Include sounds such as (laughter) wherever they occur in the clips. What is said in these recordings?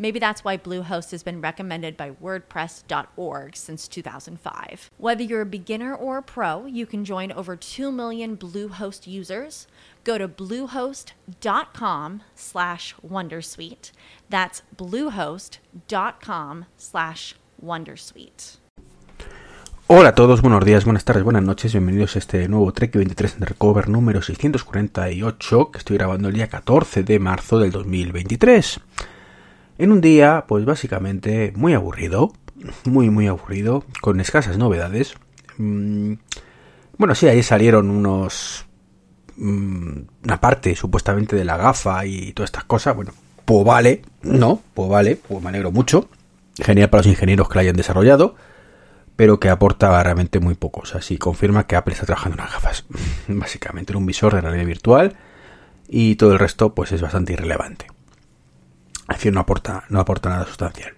Maybe that's why Bluehost has been recommended by WordPress.org since 2005. Whether you're a beginner or a pro, you can join over 2 million Bluehost users. Go to bluehost.com slash wondersuite. That's bluehost.com slash wondersuite. Hola a todos, buenos días, buenas tardes, buenas noches, bienvenidos a este nuevo Trek 23 Undercover número 648 que estoy grabando el día 14 de marzo del 2023. En un día, pues básicamente muy aburrido, muy muy aburrido, con escasas novedades. Mm, bueno, sí, ahí salieron unos... Mm, una parte supuestamente de la gafa y todas estas cosas, bueno, pues vale, no, pues vale, pues me alegro mucho. Genial para los ingenieros que la hayan desarrollado pero que aporta realmente muy poco. O sea, sí confirma que Apple está trabajando en unas gafas, (laughs) básicamente en un visor de realidad virtual y todo el resto pues es bastante irrelevante. No aporta, no aporta nada sustancial.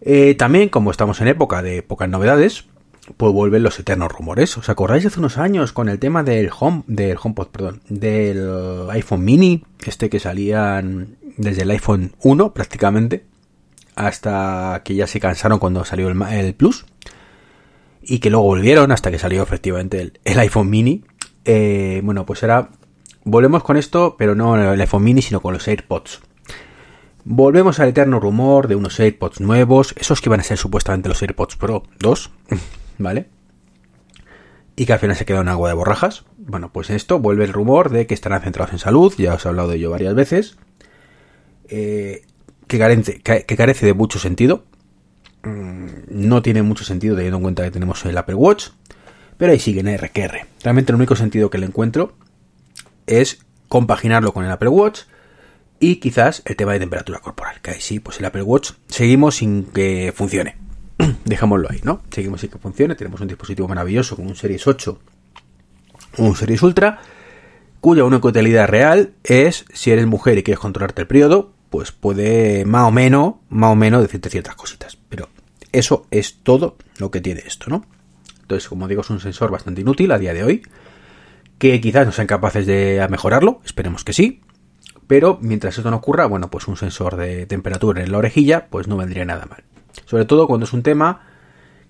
Eh, también, como estamos en época de pocas novedades, pues vuelven los eternos rumores. ¿Os acordáis hace unos años con el tema del Home, del HomePod, perdón, del iPhone Mini, este que salían desde el iPhone 1 prácticamente, hasta que ya se cansaron cuando salió el, Plus y que luego volvieron hasta que salió efectivamente el, iPhone mini. Eh, bueno, pues ahora volvemos con esto, pero no el iPhone mini, sino con los AirPods. Volvemos al eterno rumor de unos AirPods nuevos, esos que van a ser supuestamente los AirPods Pro 2, (laughs) ¿vale? Y que al final se queda en agua de borrajas. Bueno, pues esto vuelve el rumor de que estarán centrados en salud, ya os he hablado de ello varias veces. Eh, que carece, que carece de mucho sentido. Mm, no tiene mucho sentido teniendo en cuenta que tenemos el Apple Watch. Pero ahí sigue en RQR. Realmente el único sentido que le encuentro es compaginarlo con el Apple Watch y quizás el tema de temperatura corporal. Que ahí sí, pues el Apple Watch seguimos sin que funcione. (clears throat) Dejémoslo ahí, ¿no? Seguimos sin que funcione. Tenemos un dispositivo maravilloso con un Series 8 o un Series Ultra cuya única utilidad real es si eres mujer y quieres controlarte el periodo, pues puede más o menos, más o menos decirte ciertas cositas. Pero eso es todo lo que tiene esto, ¿no? Entonces, como digo, es un sensor bastante inútil a día de hoy, que quizás no sean capaces de mejorarlo, esperemos que sí. Pero mientras esto no ocurra, bueno, pues un sensor de temperatura en la orejilla, pues no vendría nada mal. Sobre todo cuando es un tema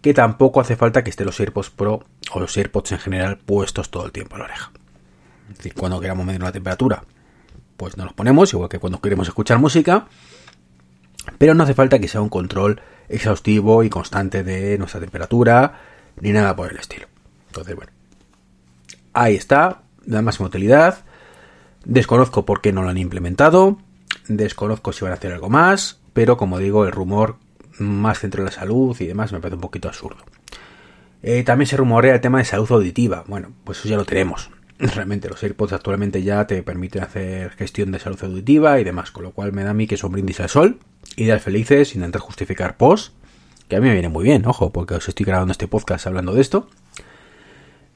que tampoco hace falta que estén los AirPods Pro o los AirPods en general puestos todo el tiempo en la oreja. Es decir, cuando queramos medir la temperatura, pues nos los ponemos, igual que cuando queremos escuchar música, pero no hace falta que sea un control exhaustivo y constante de nuestra temperatura, ni nada por el estilo. Entonces, bueno, ahí está, la máxima utilidad. Desconozco por qué no lo han implementado, desconozco si van a hacer algo más, pero como digo, el rumor más centro de la salud y demás me parece un poquito absurdo. Eh, también se rumorea el tema de salud auditiva. Bueno, pues eso ya lo tenemos. (laughs) realmente los AirPods actualmente ya te permiten hacer gestión de salud auditiva y demás, con lo cual me da a mí que son brindis al sol, ideas felices intentar justificar post, que a mí me viene muy bien, ojo, porque os estoy grabando este podcast hablando de esto.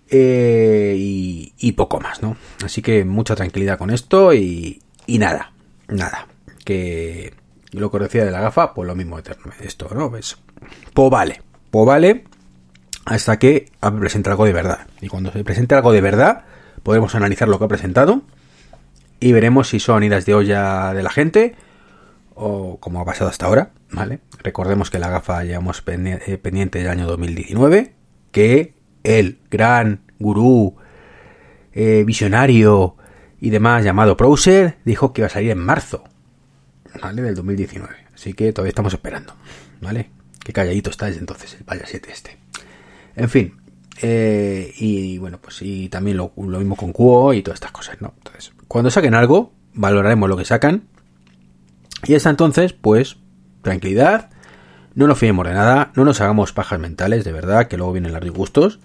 Eh, y, poco más, ¿no? Así que mucha tranquilidad con esto y, nada, nada. Que lo que decía de la gafa, pues lo mismo eterno. Esto, ¿no? Pues, pues vale, pues vale, hasta que presente algo de verdad. Y cuando se presente algo de verdad, podemos analizar lo que ha presentado y veremos si son idas de olla de la gente o como ha pasado hasta ahora, ¿vale? Recordemos que la gafa llevamos eh, pendiente del año 2019, que el gran gurú, eh, visionario y demás llamado Browser dijo que iba a salir en marzo, ¿vale? Del 2019. Así que todavía estamos esperando, ¿vale? Qué calladito está desde entonces el Vaya 7 este. En fin, eh, y, bueno, pues y también lo, mismo con Cuo y todas estas cosas, ¿no? Entonces, cuando saquen algo, valoraremos lo que sacan Y hasta entonces, pues, tranquilidad, no nos fiemos de nada, no nos hagamos pajas mentales, de verdad, que luego vienen los disgustos.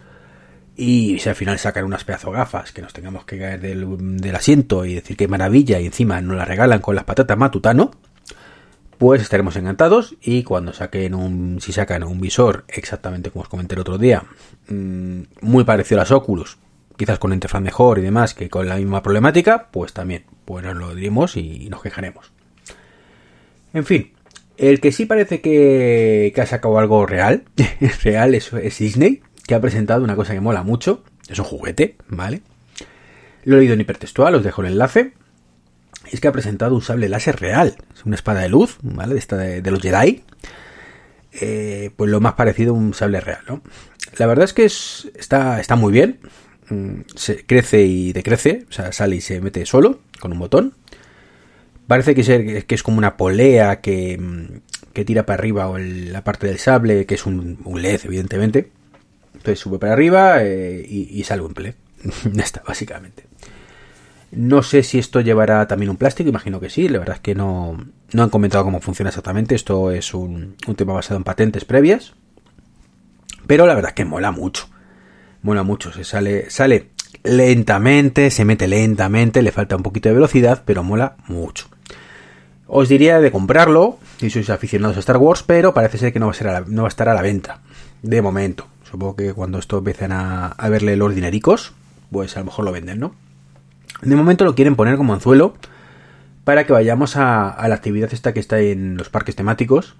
Y si al final sacan unas pedazo gafas que nos tengamos que caer del, asiento y decir que maravilla y encima nos la regalan con las patatas matutano, pues estaremos encantados y cuando saquen un, si sacan un visor exactamente como os comenté el otro día, mm, muy parecido a las Oculus, quizás con interfaz mejor y demás que con la misma problemática, pues también, pues nos lo diremos y nos quejaremos. En fin, el que sí parece que, que ha sacado algo real, (laughs) real es, es Disney, que ha presentado una cosa que mola mucho, es un juguete, ¿vale? Lo he leído en hipertextual, os dejo el enlace. Es que ha presentado un sable láser real, es una espada de luz, ¿vale? Esta de, los Jedi. Eh, pues lo más parecido a un sable real, ¿no? La verdad es que es, está, está muy bien. Mm, Se crece y decrece, o sea, sale y se mete solo, con un botón. Parece que es, que es como una polea que, mm, que tira para arriba o la parte del sable, que es un, un LED, evidentemente. Entonces sube para arriba eh, y, y sale un play. (laughs) ya está, básicamente. No sé si esto llevará también un plástico, imagino que sí. La verdad es que no, no han comentado cómo funciona exactamente. Esto es un, un tema basado en patentes previas. Pero la verdad es que mola mucho. Mola mucho. Se sale, sale lentamente, se mete lentamente, le falta un poquito de velocidad, pero mola mucho. Os diría de comprarlo si sois aficionados a Star Wars, pero parece ser que no va a estar a la venta. De momento. Supongo que cuando esto empiecen a, a verle los dinericos, pues a lo mejor lo venden, ¿no? De momento lo quieren poner como anzuelo para que vayamos a, la actividad esta que está en los parques temáticos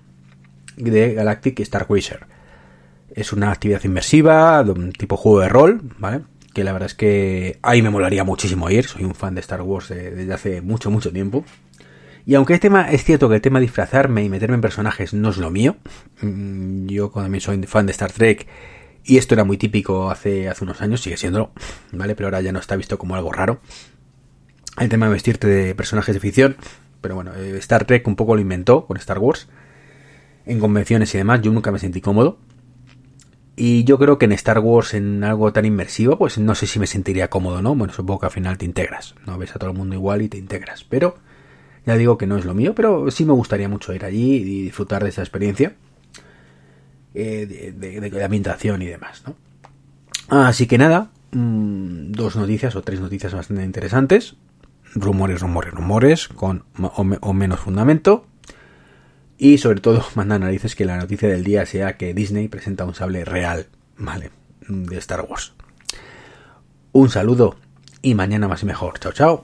de Galactic Star Cruiser. Es una actividad inmersiva, tipo juego de rol, ¿vale? Que la verdad es que ahí me molaría muchísimo ir. Soy un fan de Star Wars de- desde hace mucho, mucho tiempo. Y aunque el tema, es cierto que el tema de disfrazarme y meterme en personajes no es lo mío, mm, yo también soy fan de Star Trek y esto era muy típico hace, hace unos años, sigue siendo, ¿vale? Pero ahora ya no está visto como algo raro. El tema de vestirte de personajes de ficción, pero bueno, eh, Star Trek un poco lo inventó con Star Wars, en convenciones y demás, yo nunca me sentí cómodo. Y yo creo que en Star Wars, en algo tan inmersivo, pues no sé si me sentiría cómodo, ¿no? Bueno, supongo que al final te integras, ¿no? Ves a todo el mundo igual y te integras. Pero ya digo que no es lo mío, pero sí me gustaría mucho ir allí y disfrutar de esa experiencia. Eh, de, de- de- ambientación y demás, ¿no? Así que nada, mm, dos noticias o tres noticias bastante interesantes. Rumores, rumores, rumores, con o menos fundamento. Y sobre todo, (laughs) manda narices que la noticia del día sea que Disney presenta un sable real, ¿vale? De Star Wars. Un saludo y mañana más y mejor. Chao, chao.